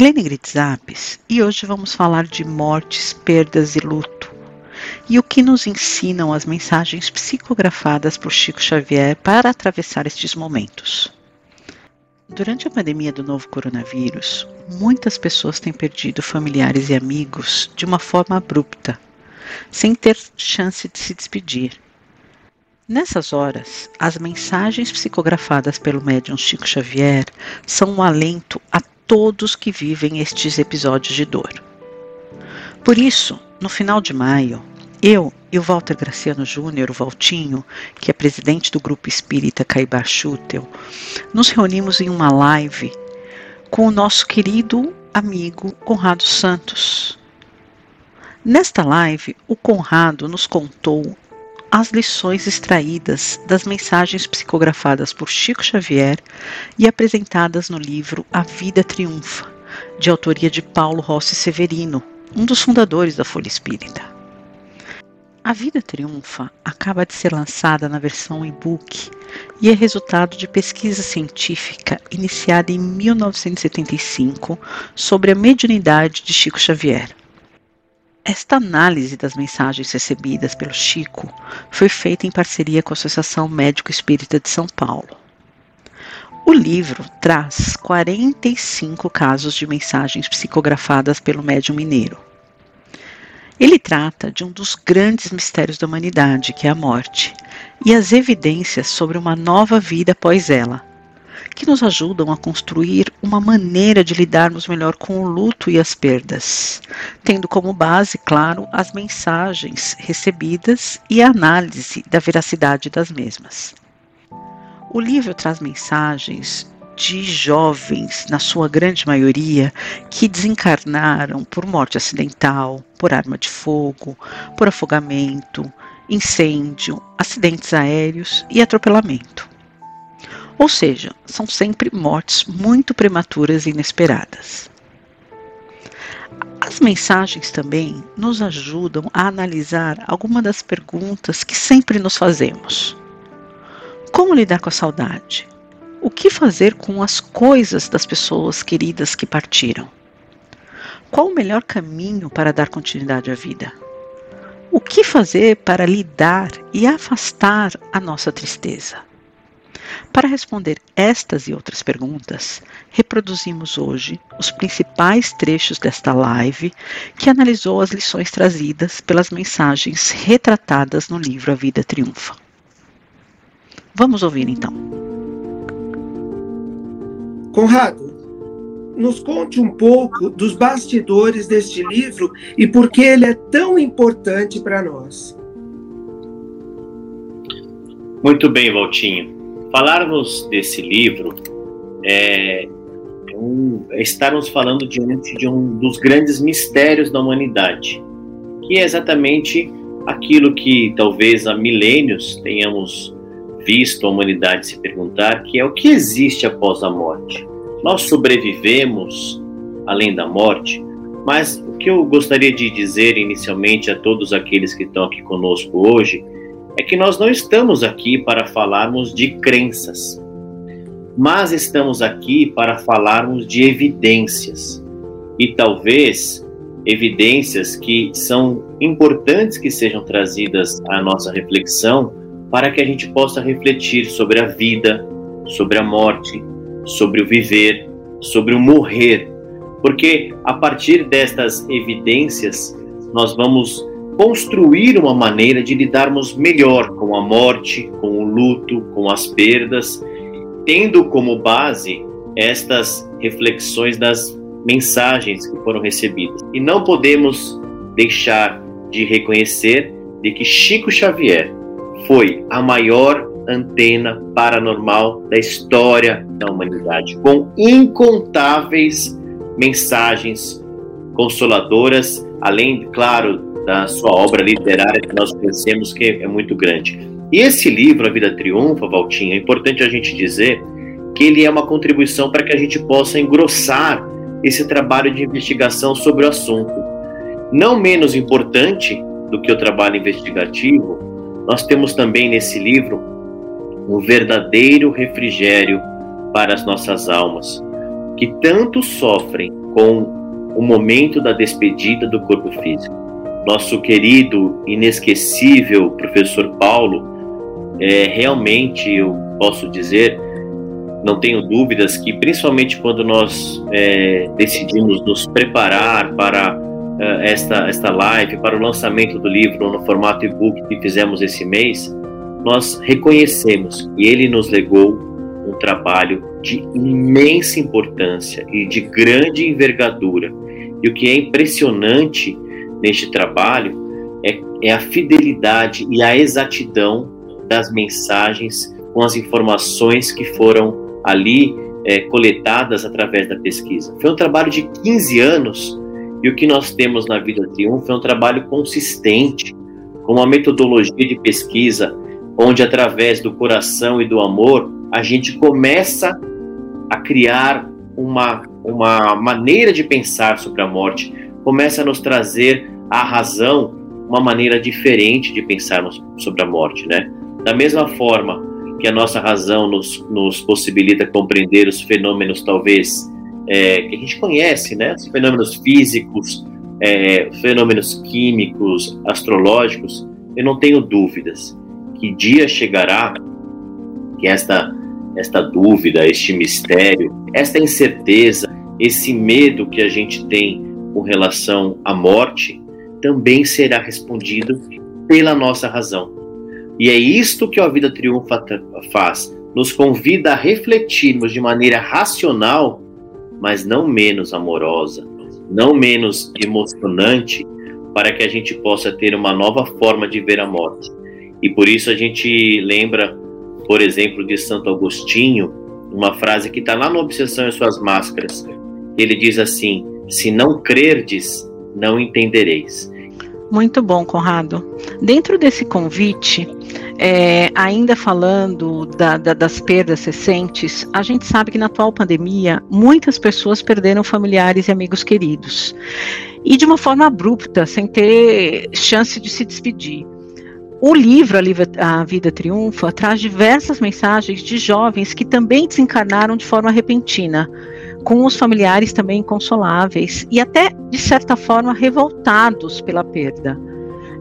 Helene Gritzapes e hoje vamos falar de mortes, perdas e luto. E o que nos ensinam as mensagens psicografadas por Chico Xavier para atravessar estes momentos. Durante a pandemia do novo coronavírus, muitas pessoas têm perdido familiares e amigos de uma forma abrupta, sem ter chance de se despedir Nessas horas, as mensagens psicografadas pelo médium Chico Xavier são um alento a todos que vivem estes episódios de dor. Por isso, no final de maio, eu e o Walter Graciano Júnior, o Valtinho, que é presidente do Grupo Espírita Caibar Schutel, nos reunimos em uma live com o nosso querido amigo Conrado Santos. Nesta live, o Conrado nos contou as lições extraídas das mensagens psicografadas por Chico Xavier e apresentadas no livro A Vida Triunfa, de autoria de Paulo Rossi Severino, um dos fundadores da Folha Espírita. A Vida Triunfa acaba de ser lançada na versão e-book e é resultado de pesquisa científica iniciada em 1975 sobre a mediunidade de Chico Xavier. Esta análise das mensagens recebidas pelo Chico foi feita em parceria com a Associação Médico Espírita de São Paulo. O livro traz 45 casos de mensagens psicografadas pelo médium mineiro. Ele trata de um dos grandes mistérios da humanidade, que é a morte, e as evidências sobre uma nova vida após ela, que nos ajudam a construir uma maneira de lidarmos melhor com o luto e as perdas, tendo como base, claro, as mensagens recebidas e a análise da veracidade das mesmas. O livro traz mensagens de jovens, na sua grande maioria, que desencarnaram por morte acidental, por arma de fogo, por afogamento, incêndio, acidentes aéreos e atropelamento. Ou seja, são sempre mortes muito prematuras e inesperadas. As mensagens também nos ajudam a analisar algumas das perguntas que sempre nos fazemos. Como lidar com a saudade? O que fazer com as coisas das pessoas queridas que partiram? Qual o melhor caminho para dar continuidade à vida? O que fazer para lidar e afastar a nossa tristeza? Para responder estas e outras perguntas, reproduzimos hoje os principais trechos desta live que analisou as lições trazidas pelas mensagens retratadas no livro A Vida Triunfa. Vamos ouvir então. Conrado, nos conte um pouco dos bastidores deste livro e por que ele é tão importante para nós. Muito bem, Valtinho. Falarmos desse livro é, um, é estarmos falando diante de um dos grandes mistérios da humanidade, que é exatamente aquilo que talvez há milênios tenhamos visto a humanidade se perguntar, que é o que existe após a morte. Nós sobrevivemos além da morte, mas o que eu gostaria de dizer inicialmente a todos aqueles que estão aqui conosco hoje é que nós não estamos aqui para falarmos de crenças, mas estamos aqui para falarmos de evidências. E talvez evidências que são importantes que sejam trazidas à nossa reflexão para que a gente possa refletir sobre a vida, sobre a morte, sobre o viver, sobre o morrer. Porque a partir destas evidências nós vamos construir uma maneira de lidarmos melhor com a morte, com o luto, com as perdas, tendo como base estas reflexões das mensagens que foram recebidas. E não podemos deixar de reconhecer de que Chico Xavier foi a maior antena paranormal da história da humanidade, com incontáveis mensagens consoladoras, além, claro, da sua obra literária que nós conhecemos, que é muito grande. E esse livro, A Vida Triunfa, Valtinho, é importante a gente dizer que ele é uma contribuição para que a gente possa engrossar esse trabalho de investigação sobre o assunto. Não menos importante do que o trabalho investigativo, nós temos também nesse livro um verdadeiro refrigério para as nossas almas, que tanto sofrem com o momento da despedida do corpo físico. Nosso querido, inesquecível professor Paulo, é, realmente eu posso dizer, não tenho dúvidas que, principalmente quando nós é, decidimos nos preparar para é, esta, esta live, para o lançamento do livro no formato e-book que fizemos esse mês, nós reconhecemos que ele nos legou um trabalho de imensa importância e de grande envergadura. E o que é impressionante neste trabalho é, é a fidelidade e a exatidão das mensagens com as informações que foram ali é, coletadas através da pesquisa. Foi um trabalho de 15 anos e o que nós temos na Vida Triunfo é um trabalho consistente, com uma metodologia de pesquisa onde, através do coração e do amor, a gente começa a criar uma, uma maneira de pensar sobre a morte, começa a nos trazer a razão, uma maneira diferente de pensarmos sobre a morte, né? Da mesma forma que a nossa razão nos, nos possibilita compreender os fenômenos, talvez, é, que a gente conhece, né? Os fenômenos físicos, é, fenômenos químicos, astrológicos, eu não tenho dúvidas que dia chegará que esta esta dúvida, este mistério, esta incerteza, esse medo que a gente tem com relação à morte, também será respondido pela nossa razão. E é isto que a Vida Triunfa faz, nos convida a refletirmos de maneira racional, mas não menos amorosa, não menos emocionante, para que a gente possa ter uma nova forma de ver a morte. E por isso a gente lembra por exemplo, de Santo Agostinho, uma frase que está lá no Obsessão e Suas Máscaras. Ele diz assim: Se não crerdes, não entendereis. Muito bom, Conrado. Dentro desse convite, é, ainda falando da, da, das perdas recentes, a gente sabe que na atual pandemia muitas pessoas perderam familiares e amigos queridos. E de uma forma abrupta, sem ter chance de se despedir. O livro A Vida Triunfa traz diversas mensagens de jovens que também desencarnaram de forma repentina, com os familiares também inconsoláveis e até, de certa forma, revoltados pela perda.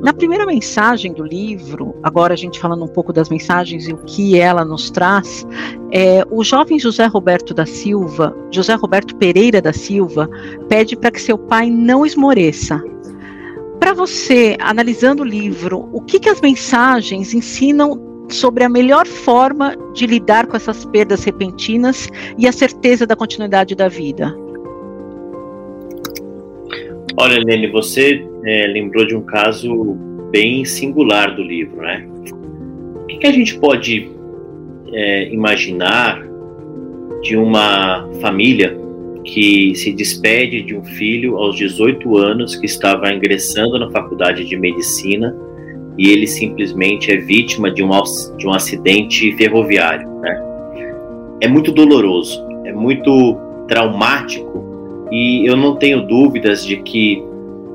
Na primeira mensagem do livro, agora a gente falando um pouco das mensagens e o que ela nos traz, é, o jovem José Roberto da Silva, José Roberto Pereira da Silva, pede para que seu pai não esmoreça, para você, analisando o livro, o que, que as mensagens ensinam sobre a melhor forma de lidar com essas perdas repentinas e a certeza da continuidade da vida? Olha, Lene, você é, lembrou de um caso bem singular do livro, né? O que, que a gente pode é, imaginar de uma família que se despede de um filho aos 18 anos que estava ingressando na faculdade de medicina e ele simplesmente é vítima de um, de um acidente ferroviário. Né? É muito doloroso, é muito traumático e eu não tenho dúvidas de que,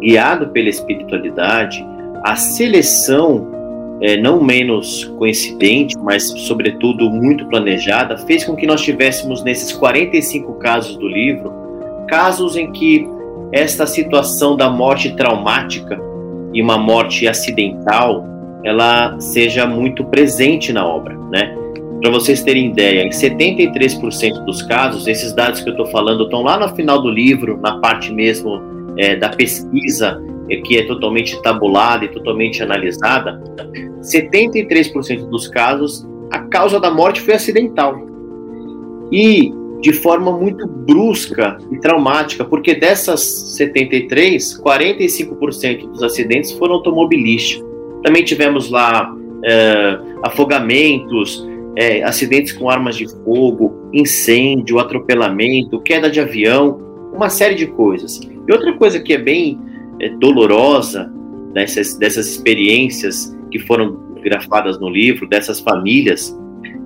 guiado pela espiritualidade, a seleção é, não menos coincidente, mas sobretudo muito planejada, fez com que nós tivéssemos nesses 45 casos do livro, casos em que esta situação da morte traumática e uma morte acidental, ela seja muito presente na obra, né? Para vocês terem ideia, em 73% dos casos, esses dados que eu estou falando estão lá no final do livro, na parte mesmo é, da pesquisa, é, que é totalmente tabulada e totalmente analisada. 73% dos casos, a causa da morte foi acidental. E de forma muito brusca e traumática, porque dessas 73, 45% dos acidentes foram automobilísticos. Também tivemos lá é, afogamentos, é, acidentes com armas de fogo, incêndio, atropelamento, queda de avião. uma série de coisas. E outra coisa que é bem é, dolorosa dessas, dessas experiências que foram grafadas no livro, dessas famílias,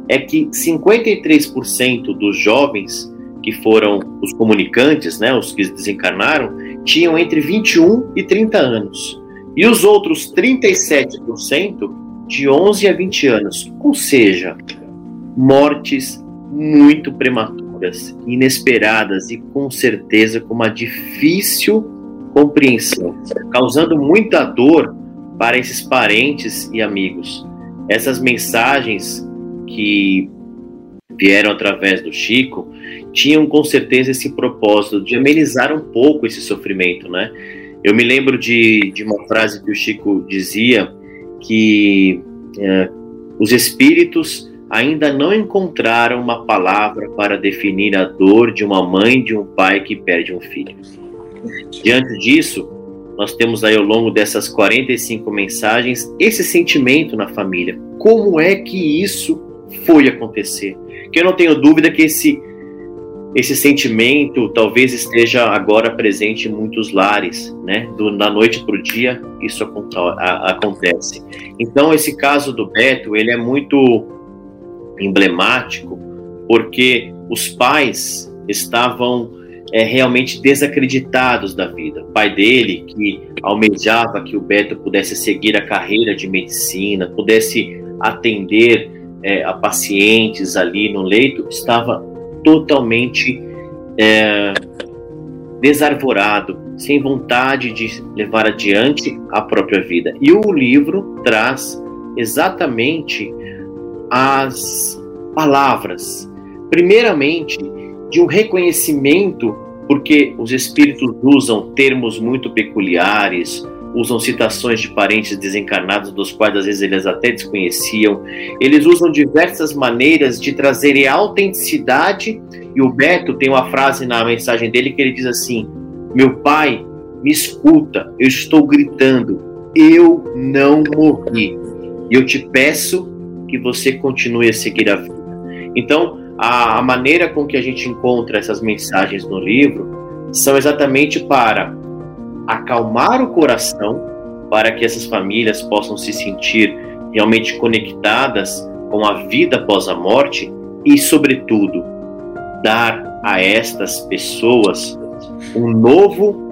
é que 53% dos jovens que foram os comunicantes, né, os que desencarnaram, tinham entre 21 e 30 anos. E os outros 37% de 11 a 20 anos. Ou seja, mortes muito prematuras, inesperadas e com certeza com uma difícil compreensão, causando muita dor para esses parentes e amigos. Essas mensagens que vieram através do Chico tinham com certeza esse propósito de amenizar um pouco esse sofrimento, né? Eu me lembro de, de uma frase que o Chico dizia que é, os espíritos ainda não encontraram uma palavra para definir a dor de uma mãe de um pai que perde um filho. Diante disso, nós temos aí ao longo dessas 45 mensagens esse sentimento na família. Como é que isso foi acontecer? Que eu não tenho dúvida que esse esse sentimento talvez esteja agora presente em muitos lares, né? Do, da noite para o dia isso acontece. Então esse caso do Beto ele é muito emblemático porque os pais estavam é, realmente desacreditados da vida. O pai dele, que almejava que o Beto pudesse seguir a carreira de medicina, pudesse atender é, a pacientes ali no leito, estava totalmente é, desarvorado, sem vontade de levar adiante a própria vida. E o livro traz exatamente as palavras, primeiramente de um reconhecimento, porque os espíritos usam termos muito peculiares, usam citações de parentes desencarnados, dos quais às vezes eles até desconheciam. Eles usam diversas maneiras de trazerem autenticidade. E o Beto tem uma frase na mensagem dele que ele diz assim: Meu pai, me escuta, eu estou gritando, eu não morri. E eu te peço que você continue a seguir a vida. Então, a, a maneira com que a gente encontra essas mensagens no livro são exatamente para acalmar o coração, para que essas famílias possam se sentir realmente conectadas com a vida após a morte e, sobretudo, dar a estas pessoas um novo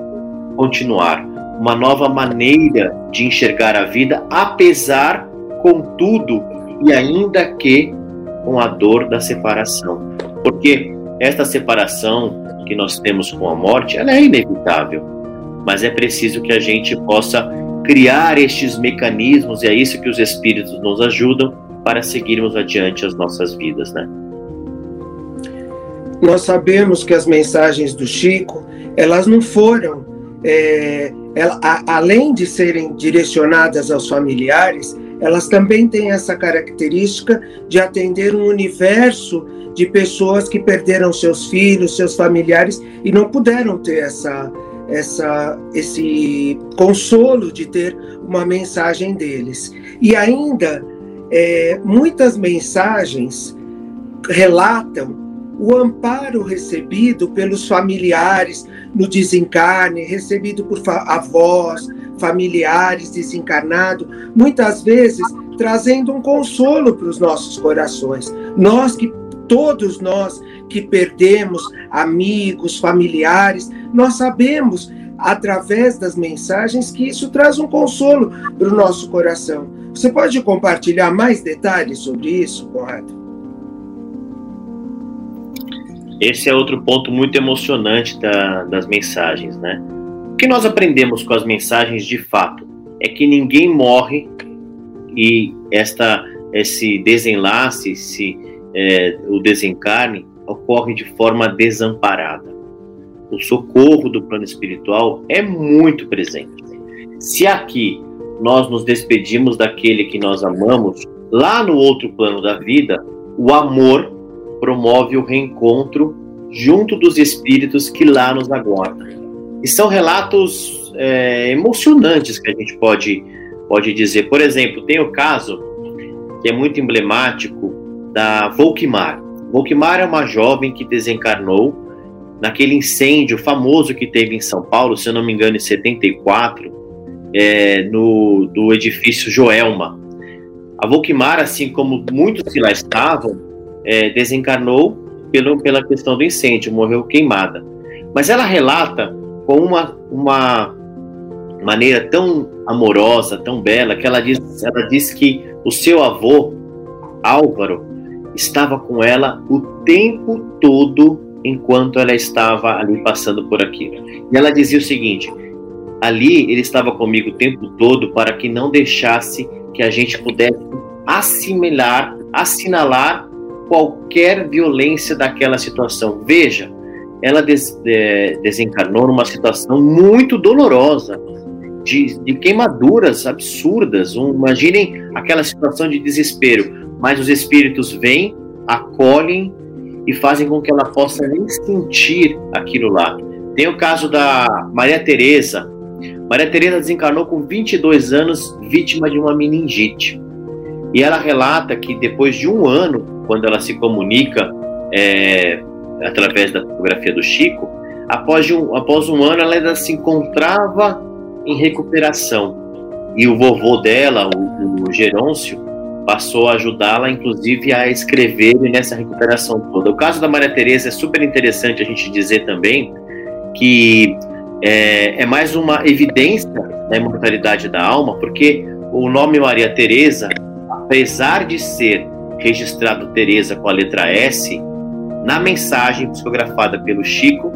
continuar, uma nova maneira de enxergar a vida, apesar, contudo, e ainda que com a dor da separação. Porque esta separação que nós temos com a morte, ela é inevitável, mas é preciso que a gente possa criar estes mecanismos e é isso que os espíritos nos ajudam para seguirmos adiante as nossas vidas, né? Nós sabemos que as mensagens do Chico, elas não foram, é, ela, a, além de serem direcionadas aos familiares, elas também têm essa característica de atender um universo de pessoas que perderam seus filhos, seus familiares e não puderam ter essa, essa, esse consolo de ter uma mensagem deles. E ainda, é, muitas mensagens relatam o amparo recebido pelos familiares no desencarne, recebido por avós, familiares desencarnados, muitas vezes trazendo um consolo para os nossos corações. Nós que todos nós que perdemos amigos, familiares, nós sabemos através das mensagens que isso traz um consolo para o nosso coração. Você pode compartilhar mais detalhes sobre isso, Conrado? Esse é outro ponto muito emocionante da, das mensagens, né? O que nós aprendemos com as mensagens de fato é que ninguém morre e esta, esse desenlace, esse, é, o desencarne, ocorre de forma desamparada. O socorro do plano espiritual é muito presente. Se aqui nós nos despedimos daquele que nós amamos, lá no outro plano da vida, o amor promove o reencontro junto dos espíritos que lá nos aguardam. E são relatos é, emocionantes que a gente pode, pode dizer. Por exemplo, tem o caso que é muito emblemático da Volkmar. Volkmar é uma jovem que desencarnou naquele incêndio famoso que teve em São Paulo, se eu não me engano, em 74, é, no, do edifício Joelma. A Volkmar, assim como muitos que lá estavam, é, desencarnou pelo, pela questão do incêndio, morreu queimada. Mas ela relata com uma, uma maneira tão amorosa, tão bela, que ela diz, ela diz que o seu avô, Álvaro, estava com ela o tempo todo enquanto ela estava ali passando por aquilo. E ela dizia o seguinte: ali ele estava comigo o tempo todo para que não deixasse que a gente pudesse assimilar, assinalar qualquer violência daquela situação. Veja, ela des, desencarnou numa situação muito dolorosa, de, de queimaduras absurdas. Um, imaginem aquela situação de desespero, mas os espíritos vêm, acolhem e fazem com que ela possa nem sentir aquilo lá. Tem o caso da Maria Teresa. Maria Teresa desencarnou com 22 anos, vítima de uma meningite. E ela relata que depois de um ano, quando ela se comunica é, através da fotografia do Chico, após um, após um ano ela ainda se encontrava em recuperação. E o vovô dela, o, o Gerôncio, passou a ajudá-la, inclusive, a escrever nessa recuperação toda. O caso da Maria Teresa é super interessante a gente dizer também que é, é mais uma evidência da imortalidade da alma, porque o nome Maria Teresa, apesar de ser registrado Teresa com a letra S, na mensagem psicografada pelo Chico,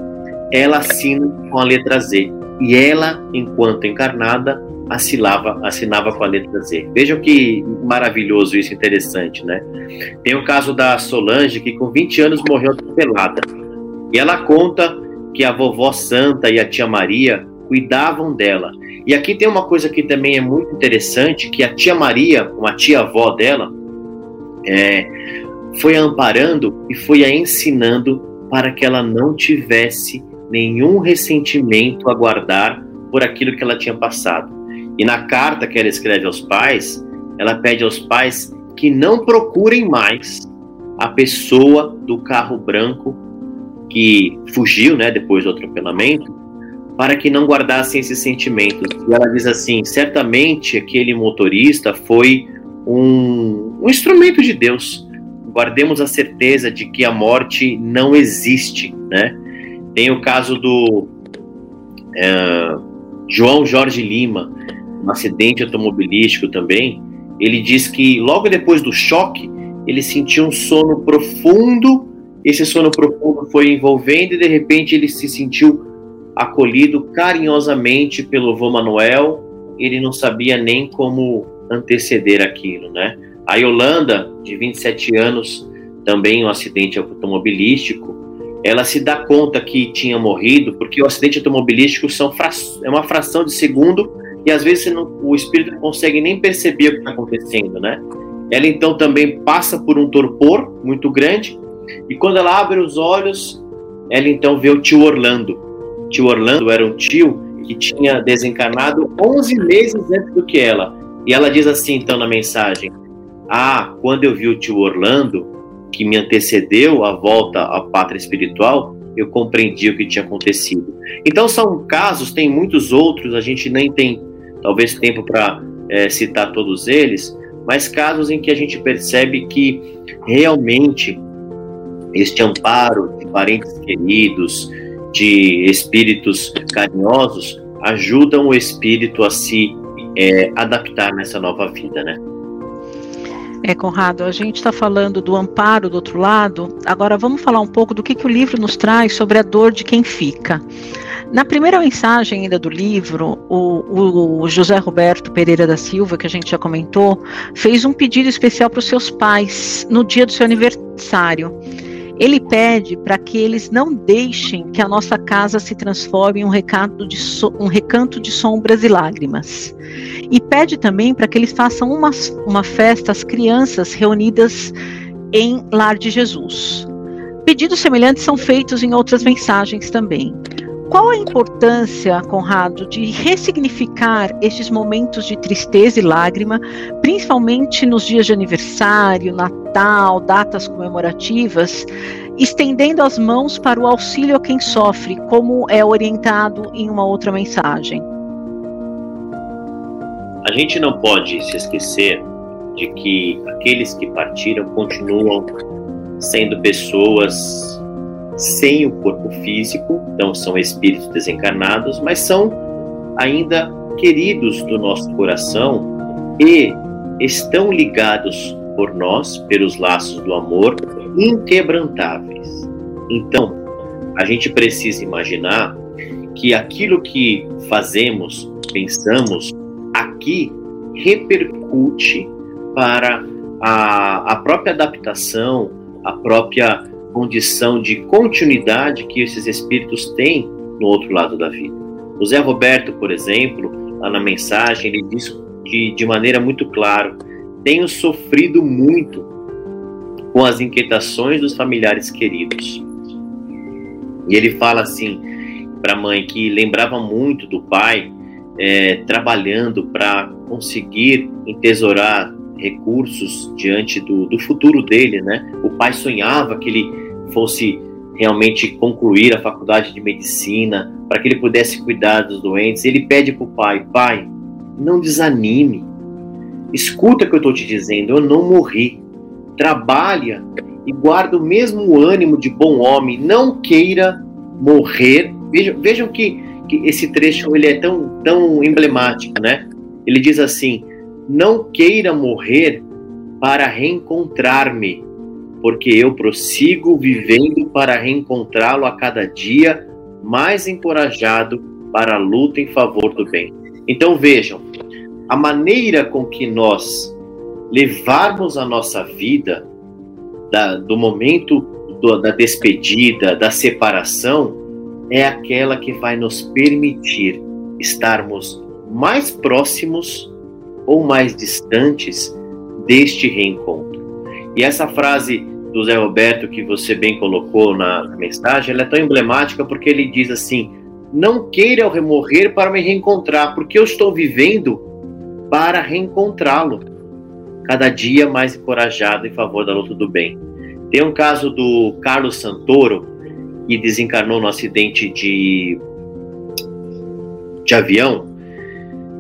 ela assina com a letra Z. E ela, enquanto encarnada, assinava, assinava com a letra Z. Vejam que maravilhoso isso, interessante, né? Tem o caso da Solange, que com 20 anos morreu atropelada. E ela conta que a vovó Santa e a tia Maria cuidavam dela. E aqui tem uma coisa que também é muito interessante, que a tia Maria, uma tia-avó dela, é, foi a amparando e foi a ensinando para que ela não tivesse nenhum ressentimento a guardar por aquilo que ela tinha passado. E na carta que ela escreve aos pais, ela pede aos pais que não procurem mais a pessoa do carro branco que fugiu, né, depois do atropelamento, para que não guardassem esses sentimentos. E ela diz assim: certamente aquele motorista foi um, um instrumento de Deus. Guardemos a certeza de que a morte não existe, né? Tem o caso do é, João Jorge Lima, acidente automobilístico também. Ele diz que logo depois do choque, ele sentiu um sono profundo. Esse sono profundo foi envolvendo e de repente ele se sentiu acolhido carinhosamente pelo vô Manuel. Ele não sabia nem como anteceder aquilo, né? A Yolanda, de 27 anos, também um acidente automobilístico, ela se dá conta que tinha morrido, porque o acidente automobilístico são é uma fração de segundo e às vezes não, o espírito não consegue nem perceber o que está acontecendo, né? Ela então também passa por um torpor muito grande e quando ela abre os olhos, ela então vê o tio Orlando. O tio Orlando era um tio que tinha desencarnado 11 meses antes do que ela. E ela diz assim então na mensagem: "Ah, quando eu vi o tio Orlando, que me antecedeu a volta à pátria espiritual, eu compreendi o que tinha acontecido. Então são casos, tem muitos outros, a gente nem tem talvez tempo para é, citar todos eles, mas casos em que a gente percebe que realmente este amparo de parentes queridos, de espíritos carinhosos, ajudam o espírito a se é, adaptar nessa nova vida, né? É, Conrado, a gente está falando do amparo do outro lado, agora vamos falar um pouco do que, que o livro nos traz sobre a dor de quem fica. Na primeira mensagem ainda do livro, o, o, José Roberto Pereira da Silva, que a gente já comentou, fez um pedido especial para os seus pais no dia do seu aniversário. Ele pede para que eles não deixem que a nossa casa se transforme em um, de so, um recanto de sombras e lágrimas. E pede também para que eles façam uma, uma festa às crianças reunidas em Lar de Jesus. Pedidos semelhantes são feitos em outras mensagens também. Qual a importância, Conrado, de ressignificar estes momentos de tristeza e lágrima, principalmente nos dias de aniversário, Natal, datas comemorativas, estendendo as mãos para o auxílio a quem sofre, como é orientado em uma outra mensagem. A gente não pode se esquecer de que aqueles que partiram continuam sendo pessoas sem o corpo físico, então são espíritos desencarnados, mas são ainda queridos do nosso coração e estão ligados por nós pelos laços do amor inquebrantáveis. Então, a gente precisa imaginar que aquilo que fazemos, pensamos aqui repercute para a, a própria adaptação, a própria condição de continuidade que esses espíritos têm no outro lado da vida. O Zé Roberto, por exemplo, lá na mensagem, ele diz de, de maneira muito clara: tenho sofrido muito com as inquietações dos familiares queridos. E ele fala assim para a mãe que lembrava muito do pai é, trabalhando para conseguir entesourar recursos diante do, do futuro dele, né? O pai sonhava que ele fosse realmente concluir a faculdade de medicina, para que ele pudesse cuidar dos doentes. Ele pede para o pai: Pai, não desanime, escuta o que eu estou te dizendo, eu não morri. Trabalha e guarda o mesmo ânimo de bom homem, não queira morrer. Vejam, vejam que, que esse trecho ele é tão, tão emblemático, né? Ele diz assim: Não queira morrer para reencontrar-me porque eu prossigo vivendo para reencontrá-lo a cada dia, mais encorajado para a luta em favor do bem. Então vejam, a maneira com que nós levarmos a nossa vida da, do momento do, da despedida, da separação, é aquela que vai nos permitir estarmos mais próximos ou mais distantes deste reencontro. E essa frase do Zé Roberto que você bem colocou na, mensagem, ela é tão emblemática porque ele diz assim: não queira remorrer para me reencontrar, porque eu estou vivendo para reencontrá-lo. Cada dia mais encorajado em favor da luta do bem. Tem um caso do Carlos Santoro, que desencarnou no acidente de, de avião,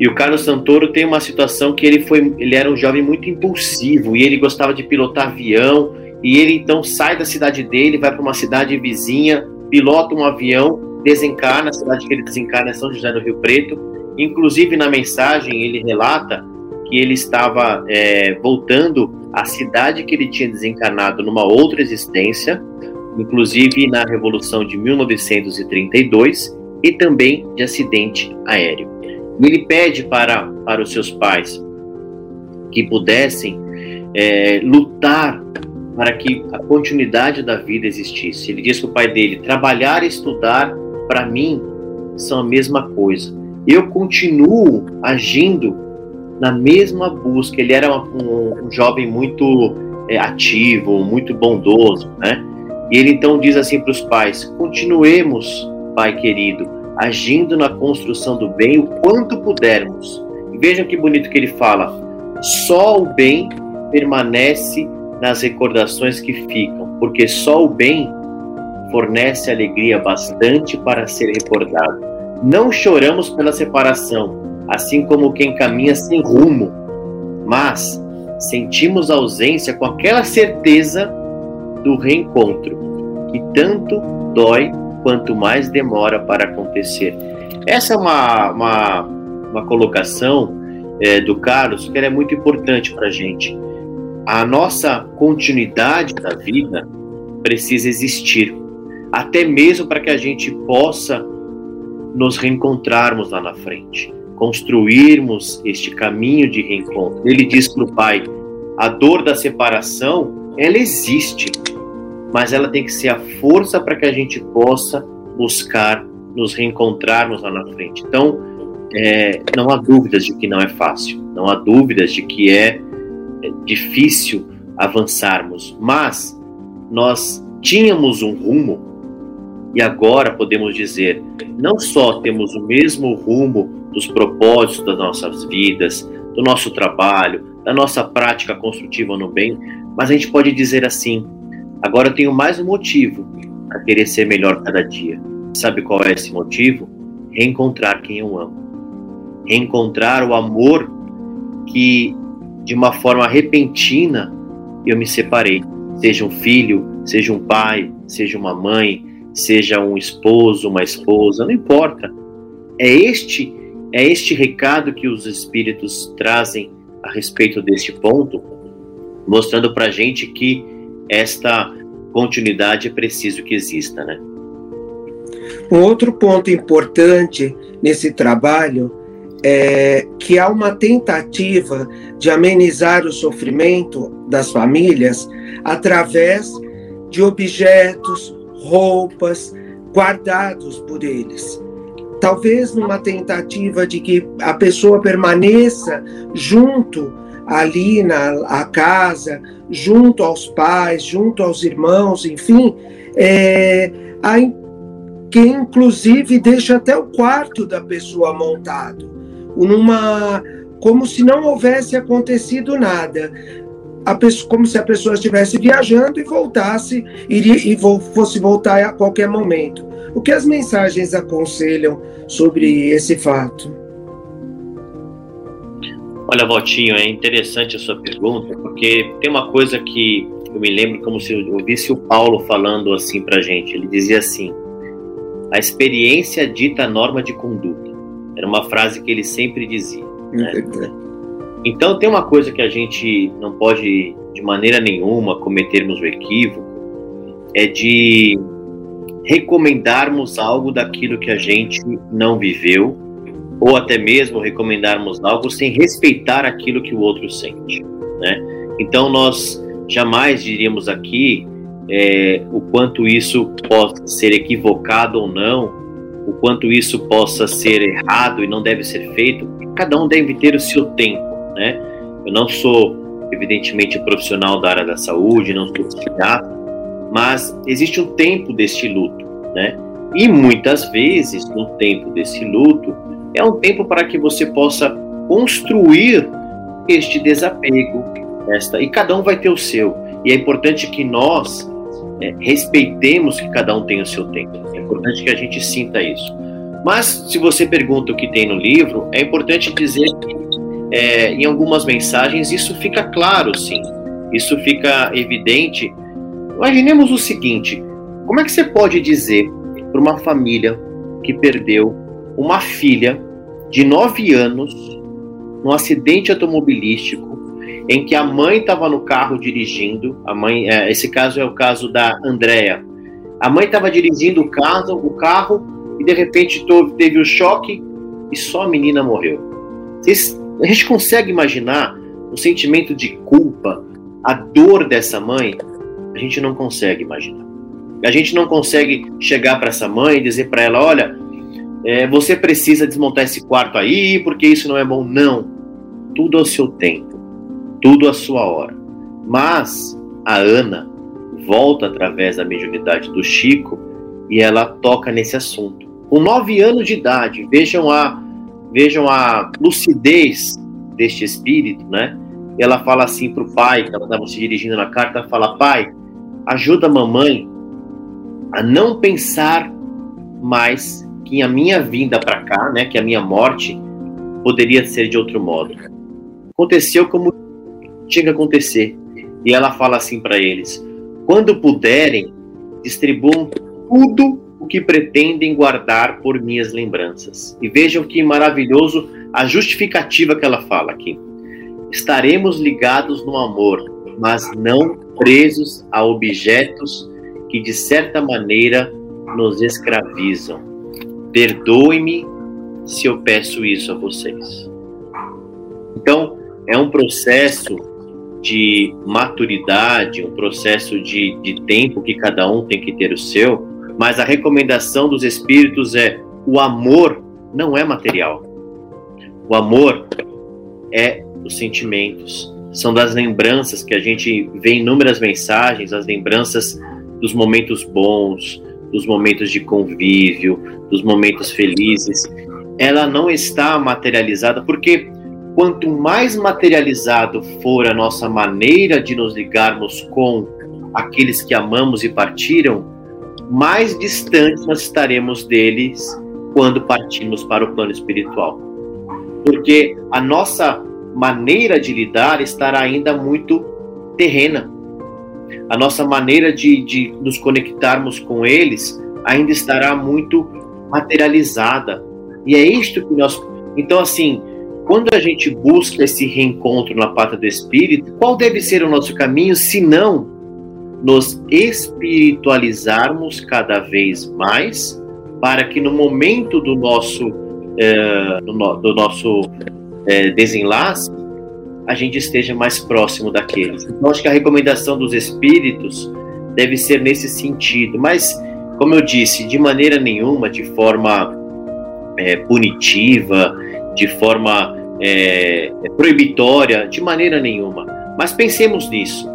e o Carlos Santoro tem uma situação que ele foi, ele era um jovem muito impulsivo e ele gostava de pilotar avião e ele então sai da cidade dele, vai para uma cidade vizinha, pilota um avião, desencarna, a cidade que ele desencarna é São José do Rio Preto. Inclusive na mensagem ele relata que ele estava é, voltando à cidade que ele tinha desencarnado numa outra existência, inclusive na Revolução de 1932 e também de acidente aéreo. Ele pede para, para os seus pais que pudessem é, lutar para que a continuidade da vida existisse. Ele diz para o pai dele: trabalhar e estudar, para mim, são a mesma coisa. Eu continuo agindo na mesma busca. Ele era um, um jovem muito é, ativo, muito bondoso, né? E ele então diz assim para os pais: continuemos, pai querido, agindo na construção do bem o quanto pudermos. E vejam que bonito que ele fala: só o bem permanece nas recordações que ficam, porque só o bem fornece alegria bastante para ser recordado. Não choramos pela separação, assim como quem caminha sem rumo, mas sentimos a ausência com aquela certeza do reencontro, que tanto dói quanto mais demora para acontecer. Essa é uma, uma, uma colocação é, do Carlos que é muito importante para a gente. A nossa continuidade da vida precisa existir, até mesmo para que a gente possa nos reencontrarmos lá na frente, construirmos este caminho de reencontro. Ele diz para o pai: a dor da separação, ela existe, mas ela tem que ser a força para que a gente possa buscar nos reencontrarmos lá na frente. Então, é, não há dúvidas de que não é fácil, não há dúvidas de que é, é difícil avançarmos, mas nós tínhamos um rumo e agora podemos dizer, não só temos o mesmo rumo dos propósitos das nossas vidas, do nosso trabalho, da nossa prática construtiva no bem, mas a gente pode dizer assim: Agora eu tenho mais um motivo para querer ser melhor cada dia. Sabe qual é esse motivo? Reencontrar quem eu amo. Reencontrar o amor que, de uma forma repentina, eu me separei. Seja um filho, seja um pai, seja uma mãe, seja um esposo, uma esposa, não importa. É este é este recado que os espíritos trazem a respeito deste ponto, mostrando para gente que esta continuidade é preciso que exista, né? Um outro ponto importante nesse trabalho é que há uma tentativa de amenizar o sofrimento das famílias através de objetos, roupas guardados por eles. Talvez numa tentativa de que a pessoa permaneça junto ali na a casa, junto aos pais, junto aos irmãos, enfim, é, a, que inclusive deixa até o quarto da pessoa montado, numa como se não houvesse acontecido nada pessoa, como se a pessoa estivesse viajando e voltasse iria, e fosse voltar a qualquer momento. O que as mensagens aconselham sobre esse fato? Olha, Valtinho, é interessante a sua pergunta, porque tem uma coisa que eu me lembro como se eu ouvisse o Paulo falando assim pra gente. Ele dizia assim: a experiência dita norma de conduta. Era uma frase que ele sempre dizia. Né? Então tem uma coisa que a gente não pode de maneira nenhuma cometermos o equívoco é de recomendarmos algo daquilo que a gente não viveu ou até mesmo recomendarmos algo sem respeitar aquilo que o outro sente, né? Então nós jamais diríamos aqui é, o quanto isso possa ser equivocado ou não, o quanto isso possa ser errado e não deve ser feito. Cada um deve ter o seu tempo né? Eu não sou, evidentemente, profissional da área da saúde, não sou psiquiatra, mas existe um tempo deste luto, né? E muitas vezes, no tempo desse luto, é um tempo para que você possa construir este desapego, esta, e cada um vai ter o seu. E é importante que nós é, respeitemos que cada um tem o seu tempo. É importante que a gente sinta isso. Mas se você pergunta o que tem no livro, é importante dizer que é, em algumas mensagens isso fica claro, sim. Isso fica evidente. Imaginemos o seguinte: como é que você pode dizer para uma família que perdeu uma filha de 9 anos num acidente automobilístico em que a mãe estava no carro dirigindo, a mãe, é, esse caso é o caso da Andrea. A mãe estava dirigindo o carro, o carro e de repente teve o choque e só a menina morreu. Vocês a gente consegue imaginar o sentimento de culpa, a dor dessa mãe? A gente não consegue imaginar. A gente não consegue chegar para essa mãe e dizer para ela: olha, é, você precisa desmontar esse quarto aí porque isso não é bom. Não. Tudo ao seu tempo, tudo à sua hora. Mas a Ana volta através da mediunidade do Chico e ela toca nesse assunto. Com nove anos de idade, vejam a Vejam a lucidez deste espírito, né? Ela fala assim para o pai, que ela estava se dirigindo na carta, fala: Pai, ajuda a mamãe a não pensar mais que a minha vinda para cá, né, que a minha morte poderia ser de outro modo. Aconteceu como tinha que acontecer. E ela fala assim para eles: quando puderem, distribuam tudo que pretendem guardar por minhas lembranças. E vejam que maravilhoso a justificativa que ela fala aqui. Estaremos ligados no amor, mas não presos a objetos que de certa maneira nos escravizam. Perdoe-me se eu peço isso a vocês. Então, é um processo de maturidade, um processo de, de tempo que cada um tem que ter o seu, mas a recomendação dos espíritos é: o amor não é material. O amor é os sentimentos, são das lembranças que a gente vê em inúmeras mensagens, as lembranças dos momentos bons, dos momentos de convívio, dos momentos felizes. Ela não está materializada porque quanto mais materializado for a nossa maneira de nos ligarmos com aqueles que amamos e partiram, mais distantes nós estaremos deles quando partirmos para o plano espiritual. Porque a nossa maneira de lidar estará ainda muito terrena. A nossa maneira de, de nos conectarmos com eles ainda estará muito materializada. E é isto que nós. Então, assim, quando a gente busca esse reencontro na pata do espírito, qual deve ser o nosso caminho se não nos espiritualizarmos cada vez mais, para que no momento do nosso, é, do, do, nosso é, desenlace a gente esteja mais próximo daqueles. Então, acho que a recomendação dos espíritos deve ser nesse sentido, mas, como eu disse, de maneira nenhuma, de forma é, punitiva, de forma é, proibitória, de maneira nenhuma. Mas pensemos nisso.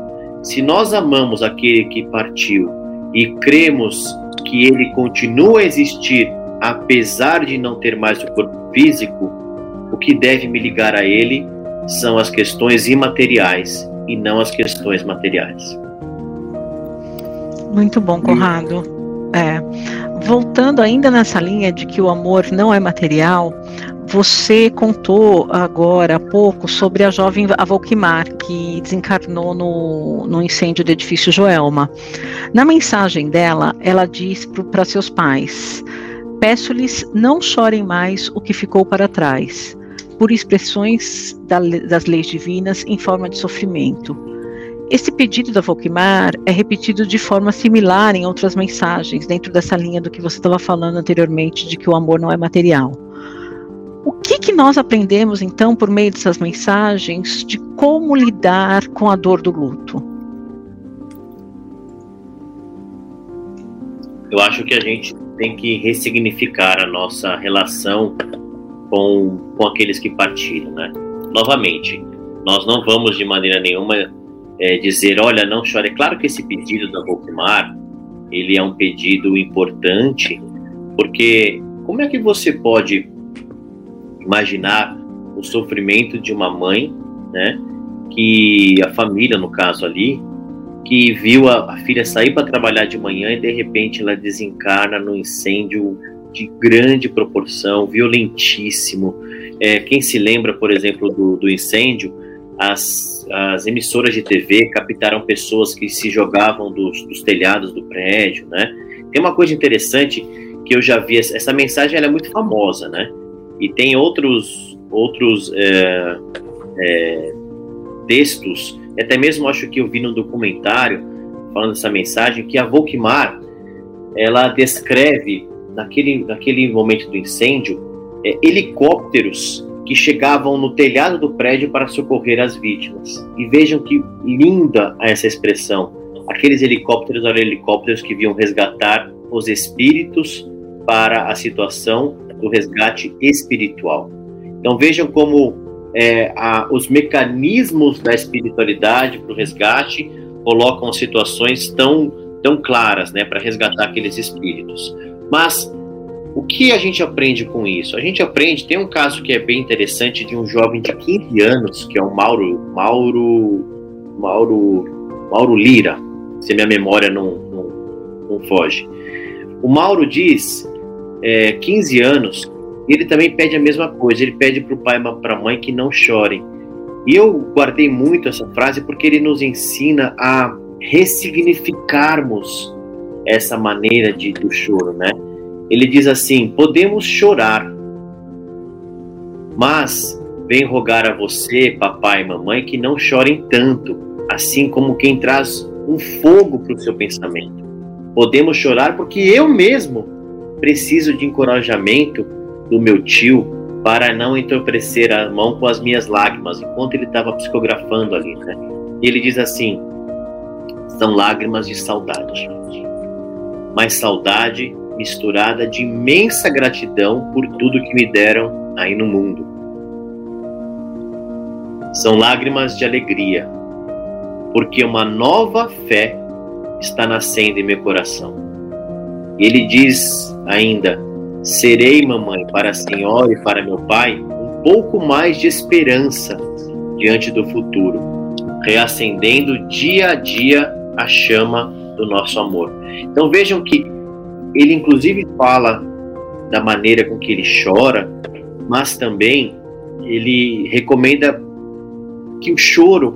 Se nós amamos aquele que partiu e cremos que ele continua a existir apesar de não ter mais o corpo físico, o que deve me ligar a ele são as questões imateriais e não as questões materiais. Muito bom, Conrado. É, voltando ainda nessa linha de que o amor não é material, você contou agora há pouco sobre a jovem Avolkimar, que desencarnou no, no incêndio do edifício Joelma. Na mensagem dela, ela diz para seus pais: Peço-lhes não chorem mais o que ficou para trás, por expressões da, das leis divinas em forma de sofrimento. Esse pedido da Volkmar é repetido de forma similar em outras mensagens, dentro dessa linha do que você estava falando anteriormente, de que o amor não é material. O que, que nós aprendemos, então, por meio dessas mensagens, de como lidar com a dor do luto? Eu acho que a gente tem que ressignificar a nossa relação com, com aqueles que partiram, né? Novamente, nós não vamos de maneira nenhuma é, dizer, olha, não chore. É claro que esse pedido da Volkmar, ele é um pedido importante, porque como é que você pode imaginar o sofrimento de uma mãe, né? Que a família, no caso ali, que viu a, a filha sair para trabalhar de manhã e de repente ela desencarna no incêndio de grande proporção, violentíssimo. É, quem se lembra, por exemplo, do, do incêndio, as, as, emissoras de TV captaram pessoas que se jogavam dos, dos, telhados do prédio, né? Tem uma coisa interessante que eu já vi, essa mensagem é muito famosa, né? E tem outros, outros é, é, textos, até mesmo acho que eu vi no documentário falando dessa mensagem, que a Volkmar, ela descreve, naquele, naquele momento do incêndio, é, helicópteros que chegavam no telhado do prédio para socorrer as vítimas. E vejam que linda essa expressão. Aqueles helicópteros eram helicópteros que vinham resgatar os espíritos para a situação do resgate espiritual. Então vejam como é, a, os mecanismos da espiritualidade para o resgate colocam situações tão, tão claras né, para resgatar aqueles espíritos. Mas o que a gente aprende com isso? A gente aprende, tem um caso que é bem interessante de um jovem de 15 anos, que é o Mauro, Mauro, Mauro, Mauro Lira, se minha memória não, não, não foge. O Mauro diz é, 15 anos, ele também pede a mesma coisa. Ele pede para o pai e para a mãe que não chorem. E eu guardei muito essa frase porque ele nos ensina a ressignificarmos essa maneira de, do choro, né? Ele diz assim: podemos chorar, mas vem rogar a você, papai e mamãe, que não chorem tanto, assim como quem traz um fogo para o seu pensamento. Podemos chorar porque eu mesmo preciso de encorajamento do meu tio para não entorpecer a mão com as minhas lágrimas, enquanto ele estava psicografando ali, né? E ele diz assim: são lágrimas de saudade, mas saudade misturada de imensa gratidão por tudo que me deram aí no mundo. São lágrimas de alegria, porque uma nova fé está nascendo em meu coração. E ele diz ainda: Serei, mamãe, para a senhora e para meu pai um pouco mais de esperança diante do futuro, reacendendo dia a dia a chama do nosso amor. Então vejam que ele inclusive fala da maneira com que ele chora, mas também ele recomenda que o choro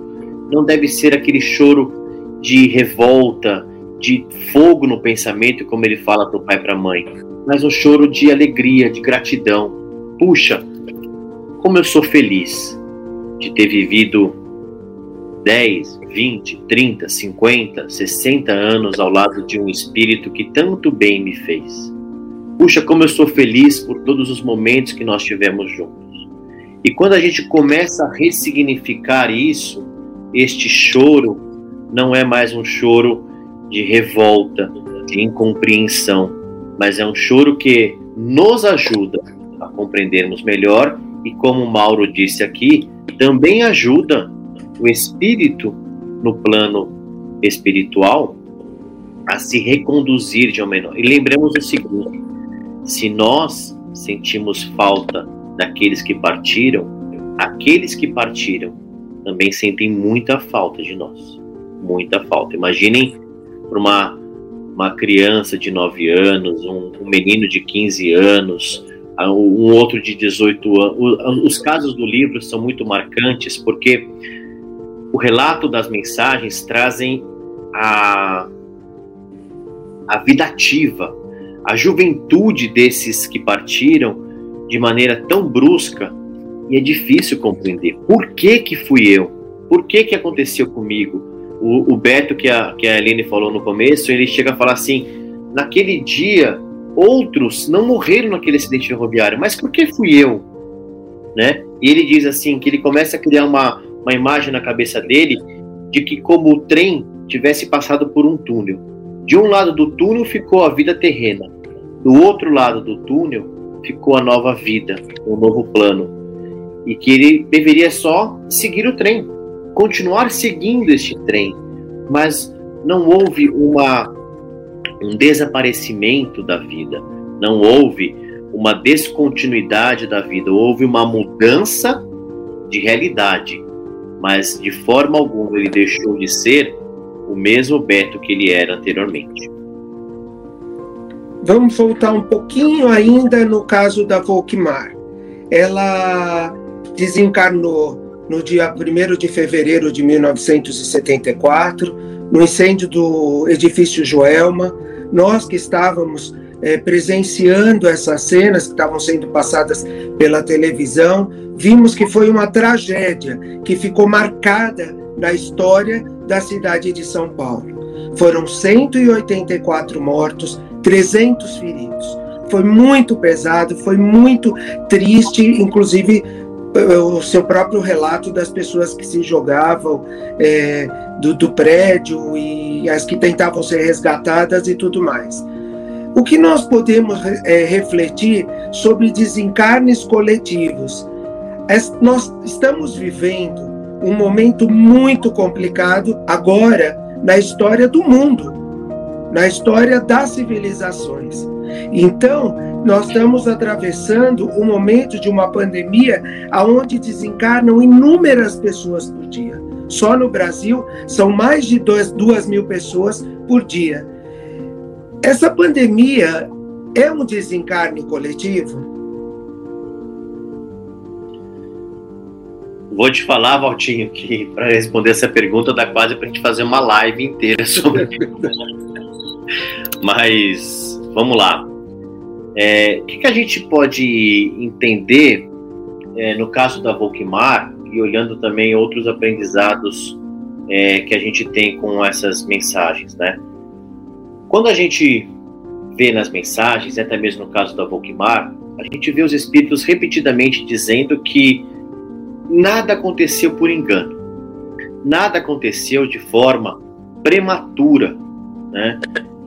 não deve ser aquele choro de revolta, de fogo no pensamento, como ele fala para o pai e para a mãe, mas um choro de alegria, de gratidão. Puxa, como eu sou feliz de ter vivido 10, 20, 30, 50, 60 anos ao lado de um espírito que tanto bem me fez. Puxa, como eu sou feliz por todos os momentos que nós tivemos juntos. E quando a gente começa a ressignificar isso, este choro não é mais um choro de revolta, de incompreensão, mas é um choro que nos ajuda a compreendermos melhor e, como Mauro disse aqui, também ajuda o espírito no plano espiritual a se reconduzir de ao menor. E lembremos o seguinte: se nós sentimos falta daqueles que partiram, aqueles que partiram também sentem muita falta de nós. Muita falta. Imaginem para uma, uma criança de 9 anos, um, um menino de 15 anos, um outro de 18 anos. Os casos do livro são muito marcantes porque o relato das mensagens trazem a, a vida ativa, a juventude desses que partiram de maneira tão brusca e é difícil compreender. Por que que fui eu? Por que que aconteceu comigo? O, o Beto, que a, que a Aline falou no começo, ele chega a falar assim, naquele dia, outros não morreram naquele acidente ferroviário, mas por que fui eu? Né? E ele diz assim, que ele começa a criar uma, uma imagem na cabeça dele de que como o trem tivesse passado por um túnel. De um lado do túnel ficou a vida terrena, do outro lado do túnel ficou a nova vida, um novo plano. E que ele deveria só seguir o trem, continuar seguindo este trem, mas não houve uma um desaparecimento da vida, não houve uma descontinuidade da vida, houve uma mudança de realidade mas de forma alguma ele deixou de ser o mesmo Beto que ele era anteriormente. Vamos voltar um pouquinho ainda no caso da Volkmar. Ela desencarnou no dia 1 de fevereiro de 1974, no incêndio do edifício Joelma. Nós que estávamos é, presenciando essas cenas que estavam sendo passadas pela televisão, vimos que foi uma tragédia que ficou marcada na história da cidade de São Paulo. Foram 184 mortos, 300 feridos. Foi muito pesado, foi muito triste, inclusive eh, o seu próprio relato das pessoas que se jogavam é, do, do prédio e as que tentavam ser resgatadas e tudo mais. O que nós podemos é, refletir sobre desencarnes coletivos? É, nós estamos vivendo um momento muito complicado agora na história do mundo, na história das civilizações. Então, nós estamos atravessando um momento de uma pandemia onde desencarnam inúmeras pessoas por dia. Só no Brasil são mais de 2 mil pessoas por dia. Essa pandemia é um desencarne coletivo? Vou te falar, Valtinho, que para responder essa pergunta dá quase para a gente fazer uma live inteira sobre Mas vamos lá. É, o que, que, a gente pode entender é, no caso da Volkmar e olhando também outros aprendizados é, que a gente tem com essas mensagens, né? Quando a gente vê nas mensagens, até mesmo no caso da Volkmar, a gente vê os espíritos repetidamente dizendo que nada aconteceu por engano, nada aconteceu de forma prematura. Né?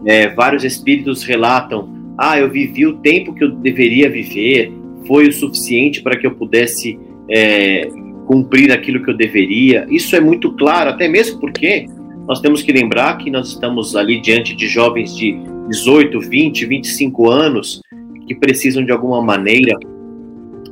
É, vários espíritos relatam: ah, eu vivi o tempo que eu deveria viver, foi o suficiente para que eu pudesse é, cumprir aquilo que eu deveria. Isso é muito claro, até mesmo porque nós temos que lembrar que nós estamos ali diante de jovens de 18, 20, 25 anos que precisam de alguma maneira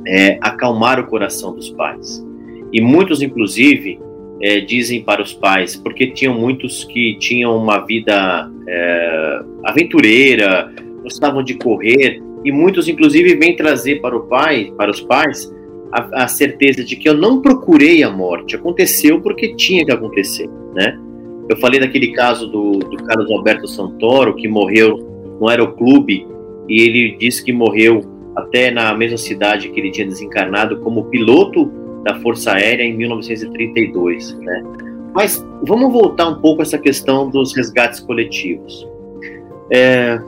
é, acalmar o coração dos pais. E muitos, inclusive, é, dizem para os pais, porque tinham muitos que tinham uma vida é, aventureira, gostavam de correr, e muitos, inclusive, vêm trazer para o pai, para os pais, a, a, certeza de que eu não procurei a morte, aconteceu porque tinha que acontecer, né? Eu falei daquele caso do, do Carlos Alberto Santoro, que morreu no aeroclube, e ele disse que morreu até na mesma cidade que ele tinha desencarnado como piloto da Força Aérea em 1932, né? Mas vamos voltar um pouco a essa questão dos resgates coletivos. É,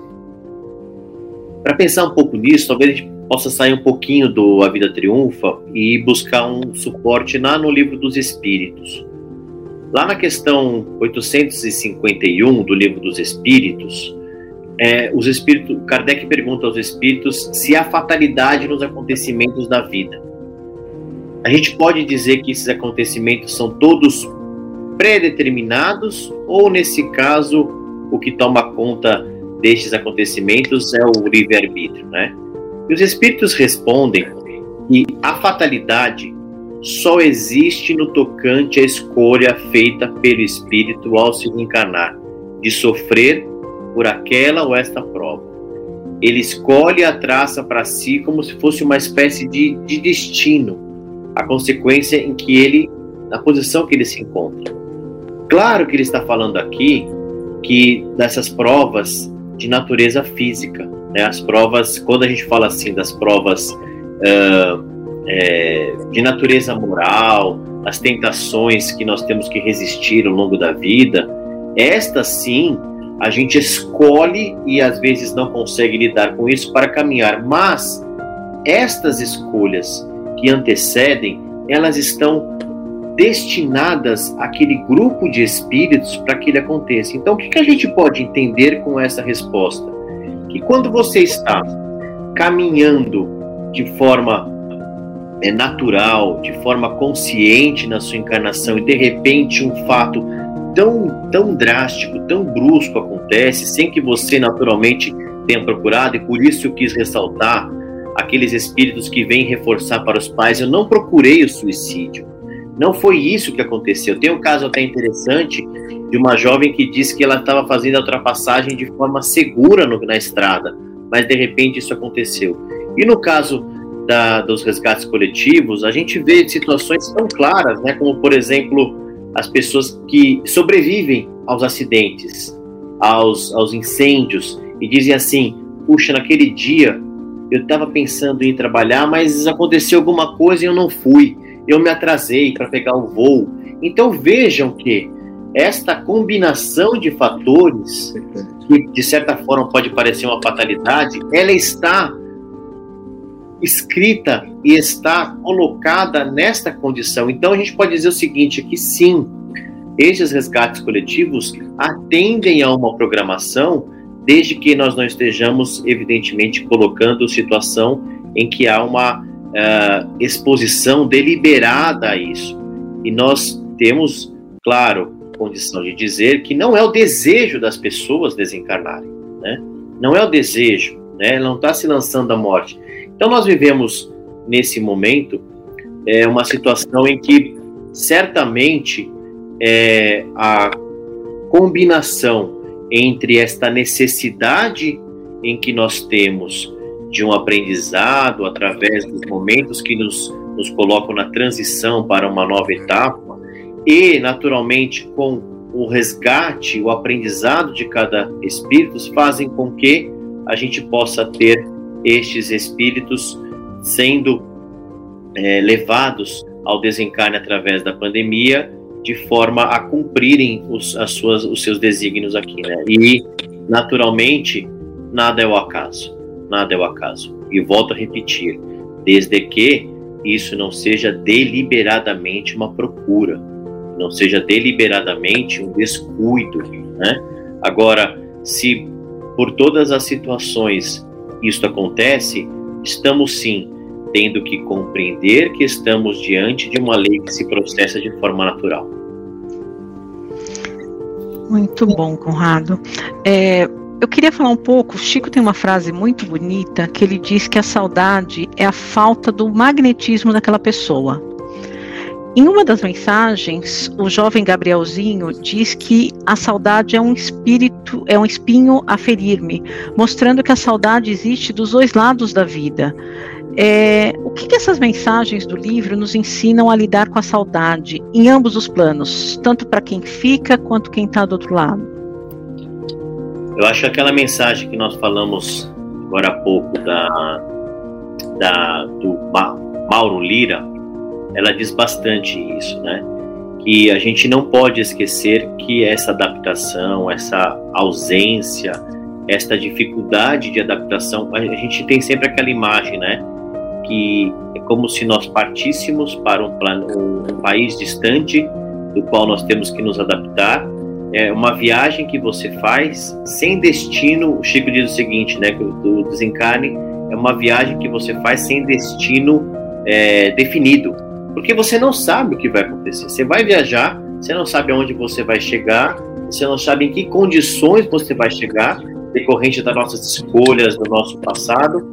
Para pensar um pouco nisso, talvez a gente possa sair um pouquinho do A Vida Triunfa e buscar um suporte lá no Livro dos Espíritos. Lá na questão 851 do Livro dos Espíritos, é, os espíritos, Kardec pergunta aos espíritos se há fatalidade nos acontecimentos da vida. A gente pode dizer que esses acontecimentos são todos predeterminados ou, nesse caso, o que toma conta destes acontecimentos é o livre-arbítrio, né? E os espíritos respondem que a fatalidade só existe no tocante à escolha feita pelo espírito ao se encarnar, de sofrer por aquela ou esta prova. Ele escolhe a traça para si como se fosse uma espécie de, de destino, a consequência em que ele, na posição que ele se encontra. Claro que ele está falando aqui que dessas provas de natureza física, né, as provas, quando a gente fala assim das provas uh, é, de natureza moral, as tentações que nós temos que resistir ao longo da vida, estas sim a gente escolhe e às vezes não consegue lidar com isso para caminhar, mas estas escolhas que antecedem, elas estão destinadas àquele grupo de espíritos para que ele aconteça. Então, o que, que a gente pode entender com essa resposta? Que quando você está caminhando de forma é, natural, de forma consciente na sua encarnação e de repente um fato tão, tão drástico, tão brusco acontece, sem que você naturalmente tenha procurado, e por isso eu quis ressaltar aqueles espíritos que vêm reforçar para os pais, eu não procurei o suicídio. Não foi isso que aconteceu. Tem um caso até interessante de uma jovem que disse que ela estava fazendo a ultrapassagem de forma segura no, na estrada, mas de repente isso aconteceu. E no caso da, dos resgates coletivos, a gente vê situações tão claras, né, como por exemplo as pessoas que sobrevivem aos acidentes, aos, aos incêndios e dizem assim: puxa, naquele dia eu estava pensando em trabalhar, mas aconteceu alguma coisa e eu não fui. Eu me atrasei para pegar o voo. Então vejam que esta combinação de fatores, que de certa forma pode parecer uma fatalidade, ela está escrita e está colocada nesta condição. Então a gente pode dizer o seguinte: que sim, esses resgates coletivos atendem a uma programação desde que nós não estejamos, evidentemente, colocando situação em que há uma uh, exposição deliberada a isso. E nós temos, claro, condição de dizer que não é o desejo das pessoas desencarnarem, né? Não é o desejo, né? Não está se lançando à morte. Então nós vivemos nesse momento é, uma situação em que certamente é, a combinação entre esta necessidade em que nós temos de um aprendizado através dos momentos que nos, nos colocam na transição para uma nova etapa e, naturalmente, com o resgate, o aprendizado de cada espírito, fazem com que a gente possa ter estes espíritos sendo é, levados ao desencarne através da pandemia de forma a cumprirem os, as suas, os seus desígnios aqui, né? E, naturalmente, nada é o acaso, nada é o acaso. E volto a repetir, desde que isso não seja deliberadamente uma procura, não seja deliberadamente um descuido, né? Agora, se por todas as situações isso acontece, estamos sim tendo que compreender que estamos diante de uma lei que se processa de forma natural. Muito bom, Conrado. É, eu queria falar um pouco. Chico tem uma frase muito bonita que ele diz que a saudade é a falta do magnetismo daquela pessoa. Em uma das mensagens, o jovem Gabrielzinho diz que a saudade é um espírito, é um espinho a ferir-me, mostrando que a saudade existe dos dois lados da vida. É, o que, que, essas mensagens do livro nos ensinam a lidar com a saudade em ambos os planos, tanto para quem fica quanto quem está do outro lado? Eu acho que aquela mensagem que nós falamos agora há pouco da, da do Mauro Lira, ela diz bastante isso, né? Que a gente não pode esquecer que essa adaptação, essa ausência, esta dificuldade de adaptação, a gente tem sempre aquela imagem, né? Que é como se nós partíssemos para um, um país distante do qual nós temos que nos adaptar. É uma viagem que você faz sem destino. O Chico diz o seguinte, né? Que o desencarne é uma viagem que você faz sem destino é, definido porque você não sabe o que vai acontecer. Você vai viajar, você não sabe aonde você vai chegar, você não sabe em que condições você vai chegar, decorrente das nossas escolhas, do nosso passado,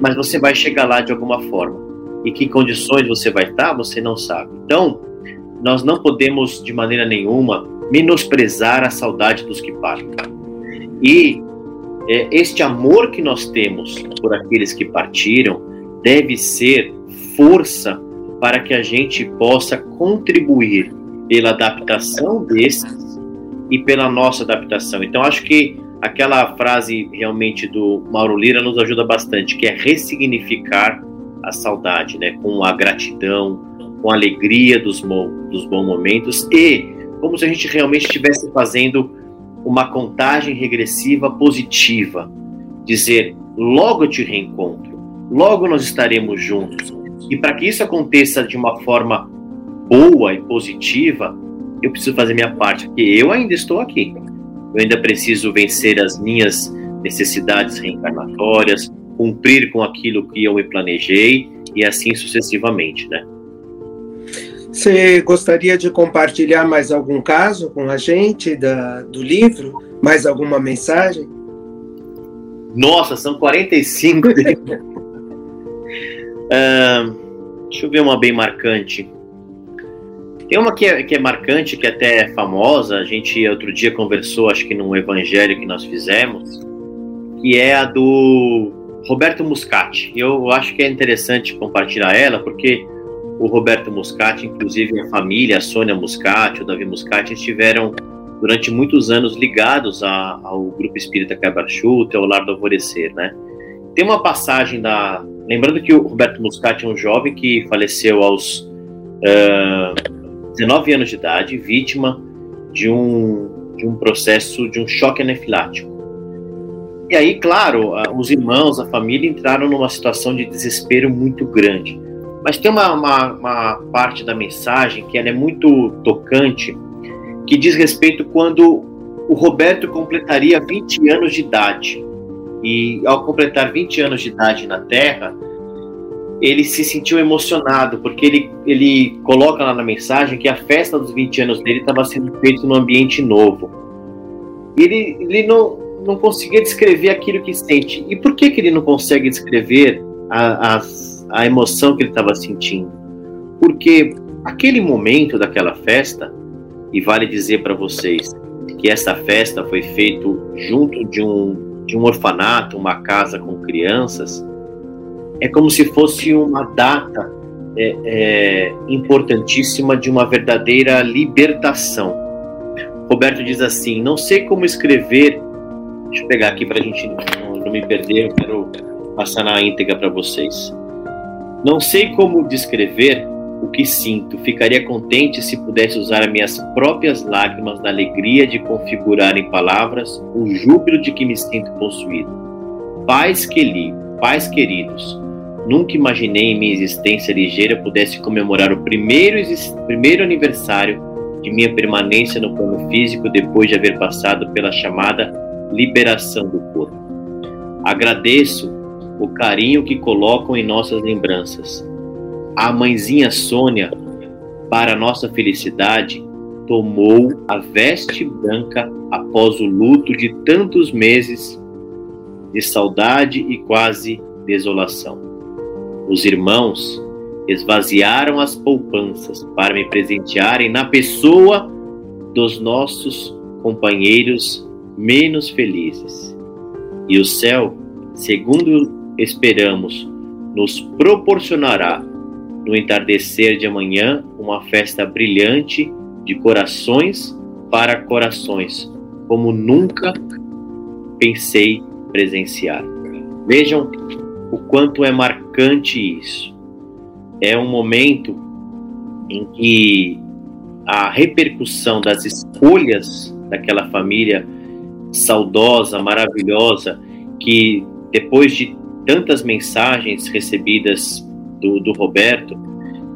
mas você vai chegar lá de alguma forma. E que condições você vai estar, você não sabe. Então, nós não podemos de maneira nenhuma menosprezar a saudade dos que partem. E é, este amor que nós temos por aqueles que partiram deve ser força para que a gente possa contribuir pela adaptação desses e pela nossa adaptação. Então, acho que aquela frase realmente do Mauro Lira nos ajuda bastante, que é ressignificar a saudade, né, com a gratidão, com a alegria dos, dos bons momentos e como se a gente realmente estivesse fazendo uma contagem regressiva positiva, dizer logo eu te reencontro, logo nós estaremos juntos, e para que isso aconteça de uma forma boa e positiva, eu preciso fazer minha parte, porque eu ainda estou aqui. Eu ainda preciso vencer as minhas necessidades reencarnatórias, cumprir com aquilo que eu me planejei e assim sucessivamente, né? Você gostaria de compartilhar mais algum caso com a gente da, do livro? Mais alguma mensagem? Nossa, são 45. Uh, deixa eu ver uma bem marcante. Tem uma que é, que é marcante, que até é famosa, a gente outro dia conversou, acho que num evangelho que nós fizemos, que é a do Roberto Muscati. Eu acho que é interessante compartilhar ela, porque o Roberto Muscati, inclusive a família, a Sônia Muscati, o Davi Muscati, estiveram durante muitos anos ligados a, ao grupo espírita Cabarchuta, ao Lar do Alvorecer, né? Tem uma passagem da, Lembrando que o Roberto Muscati é um jovem que faleceu aos uh, 19 anos de idade, vítima de um, de um processo de um choque anafilático. E aí, claro, os irmãos, a família entraram numa situação de desespero muito grande. Mas tem uma, uma, uma parte da mensagem que é muito tocante, que diz respeito quando o Roberto completaria 20 anos de idade. E ao completar 20 anos de idade na Terra, ele se sentiu emocionado, porque ele, ele coloca lá na mensagem que a festa dos 20 anos dele estava sendo feita num ambiente novo. Ele, ele não, não conseguia descrever aquilo que sente. E por que, que ele não consegue descrever a, a, a emoção que ele estava sentindo? Porque aquele momento daquela festa, e vale dizer para vocês que essa festa foi feita junto de um de um orfanato, uma casa com crianças, é como se fosse uma data é, é, importantíssima de uma verdadeira libertação. Roberto diz assim: Não sei como escrever. Deixa eu pegar aqui para a gente não, não, me perder, eu quero passar na íntegra para vocês. Não sei como descrever o que sinto. Ficaria contente se pudesse usar minhas próprias lágrimas da alegria de configurar em palavras o júbilo de que me sinto possuído. Pais que li, pais queridos, nunca imaginei em minha existência ligeira pudesse comemorar o primeiro, primeiro aniversário de minha permanência no plano físico depois de haver passado pela chamada liberação do corpo. Agradeço o carinho que colocam em nossas lembranças a mãezinha Sônia, para nossa felicidade, tomou a veste branca após o luto de tantos meses de saudade e quase desolação. Os irmãos esvaziaram as poupanças para me presentearem na pessoa dos nossos companheiros menos felizes. E o céu, segundo esperamos, nos proporcionará no entardecer de amanhã uma festa brilhante de corações para corações, como nunca pensei presenciar. Vejam o quanto é marcante isso. É um momento em que a repercussão das escolhas daquela família saudosa, maravilhosa, que depois de tantas mensagens recebidas do, do Roberto,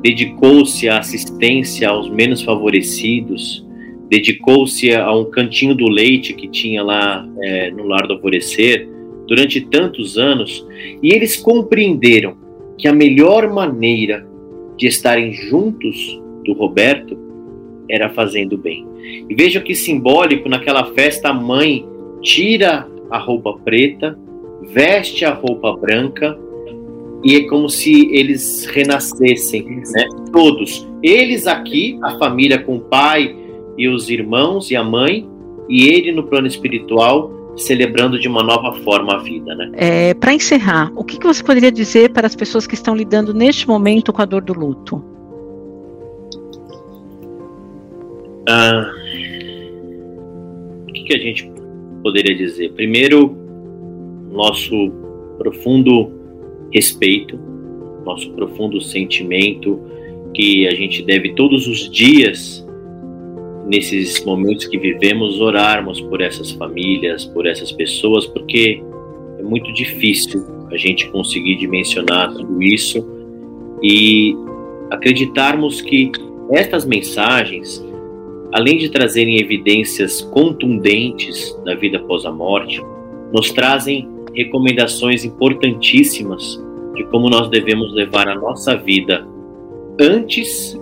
dedicou-se à assistência aos menos favorecidos, dedicou-se a um cantinho do leite que tinha lá é, no Lar do Alvorecer durante tantos anos, e eles compreenderam que a melhor maneira de estarem juntos do Roberto era fazendo bem. E veja que simbólico, naquela festa a mãe tira a roupa preta, veste a roupa branca, e é como se eles renascessem, né? Todos. Eles aqui, a família com o pai e os irmãos e a mãe, e ele no plano espiritual, celebrando de uma nova forma a vida, né? É, para encerrar, o que, que você poderia dizer para as pessoas que estão lidando neste momento com a dor do luto? Ah, o que, que a gente poderia dizer? Primeiro, nosso profundo respeito, nosso profundo sentimento que a gente deve todos os dias, nesses momentos que vivemos, orarmos por essas famílias, por essas pessoas, porque é muito difícil a gente conseguir dimensionar tudo isso e acreditarmos que estas mensagens, além de trazerem evidências contundentes da vida após a morte, nos trazem recomendações importantíssimas de como nós devemos levar a nossa vida antes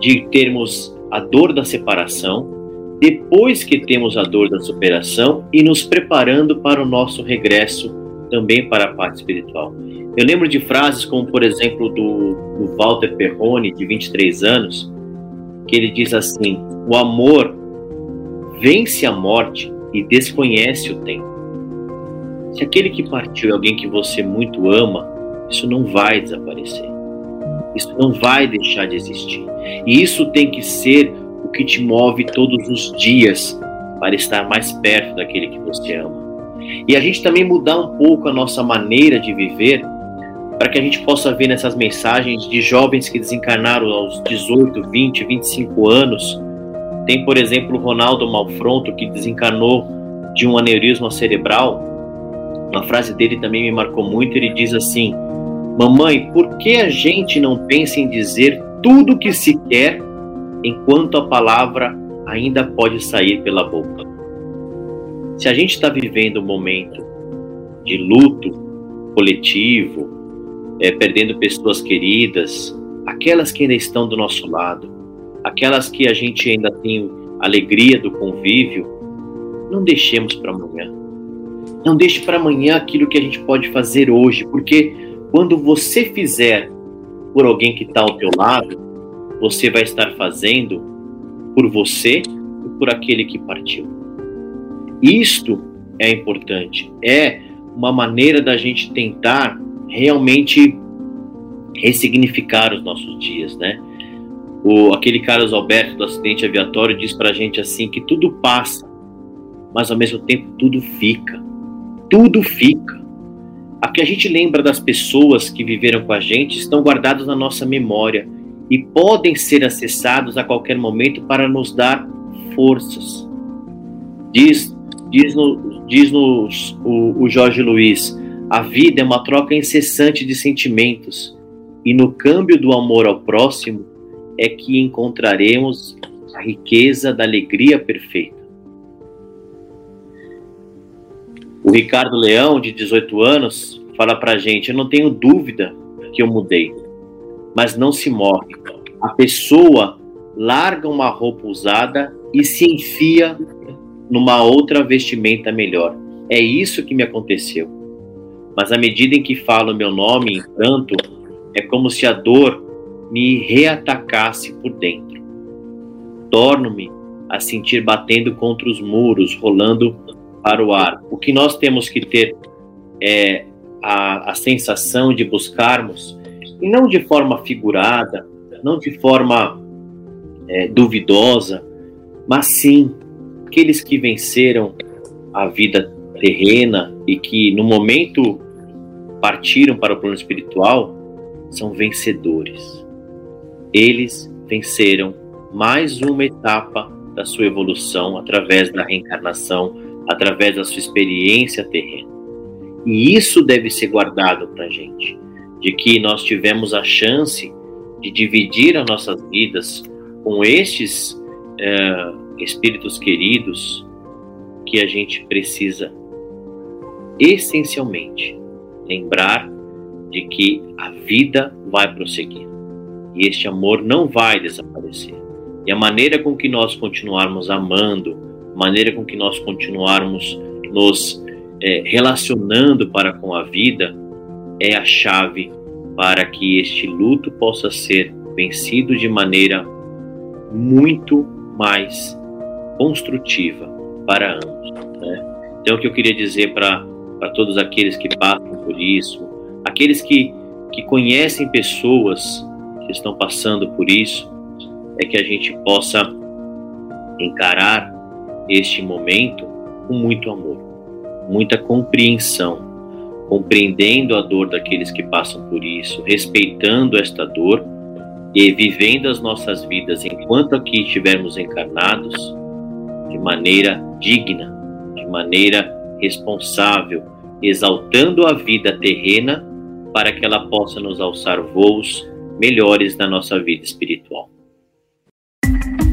de termos a dor da separação, depois que temos a dor da superação e nos preparando para o nosso regresso também para a parte espiritual. Eu lembro de frases como, por exemplo, do, do Walter Perrone, de 23 anos, que ele diz assim: O amor vence a morte e desconhece o tempo. Se aquele que partiu é alguém que você muito ama, isso não vai desaparecer. Isso não vai deixar de existir. E isso tem que ser o que te move todos os dias para estar mais perto daquele que você ama. E a gente também mudar um pouco a nossa maneira de viver para que a gente possa ver nessas mensagens de jovens que desencarnaram aos 18, 20, 25 anos. Tem, por exemplo, Ronaldo Malfronto, que desencarnou de um aneurisma cerebral uma frase dele também me marcou muito. Ele diz assim: Mamãe, por que a gente não pensa em dizer tudo o que se quer enquanto a palavra ainda pode sair pela boca? Se a gente está vivendo um momento de luto coletivo, é, perdendo pessoas queridas, aquelas que ainda estão do nosso lado, aquelas que a gente ainda tem alegria do convívio, não deixemos para amanhã não deixe para amanhã aquilo que a gente pode fazer hoje, porque quando você fizer por alguém que está ao teu lado, você vai estar fazendo por você e por aquele que partiu. Isto é importante, é uma maneira da gente tentar realmente ressignificar os nossos dias, né? O, aquele Carlos Alberto do acidente aviatório diz para a gente assim que tudo passa, mas ao mesmo tempo tudo fica tudo fica. A que a gente lembra das pessoas que viveram com a gente estão guardados na nossa memória e podem ser acessados a qualquer momento para nos dar forças. Diz, diz, no, diz nos o, o Jorge Luiz: a vida é uma troca incessante de sentimentos, e no câmbio do amor ao próximo é que encontraremos a riqueza da alegria perfeita. O Ricardo Leão, de 18 anos, fala pra gente: Eu não tenho dúvida que eu mudei, mas não se morre. A pessoa larga uma roupa usada e se enfia numa outra vestimenta melhor. É isso que me aconteceu. Mas à medida em que falo meu nome em pranto, é como se a dor me reatacasse por dentro. Torno-me a sentir batendo contra os muros, rolando para o ar. O que nós temos que ter é a, a sensação de buscarmos, e não de forma figurada, não de forma é, duvidosa, mas sim aqueles que venceram a vida terrena e que no momento partiram para o plano espiritual são vencedores. Eles venceram mais uma etapa da sua evolução através da reencarnação, através da sua experiência terrena. E isso deve ser guardado para a gente, de que nós tivemos a chance de dividir as nossas vidas com estes é, espíritos queridos que a gente precisa essencialmente lembrar de que a vida vai prosseguir e este amor não vai desaparecer. E a maneira com que nós continuarmos amando, maneira com que nós continuarmos nos é, relacionando para com a vida, é a chave para que este luto possa ser vencido de maneira muito mais construtiva para ambos. Né? Então, o que eu queria dizer para todos aqueles que passam por isso, aqueles que, que conhecem pessoas que estão passando por isso, é que a gente possa encarar este momento com muito amor, muita compreensão, compreendendo a dor daqueles que passam por isso, respeitando esta dor e vivendo as nossas vidas enquanto aqui estivermos encarnados de maneira digna, de maneira responsável, exaltando a vida terrena para que ela possa nos alçar voos melhores na nossa vida espiritual.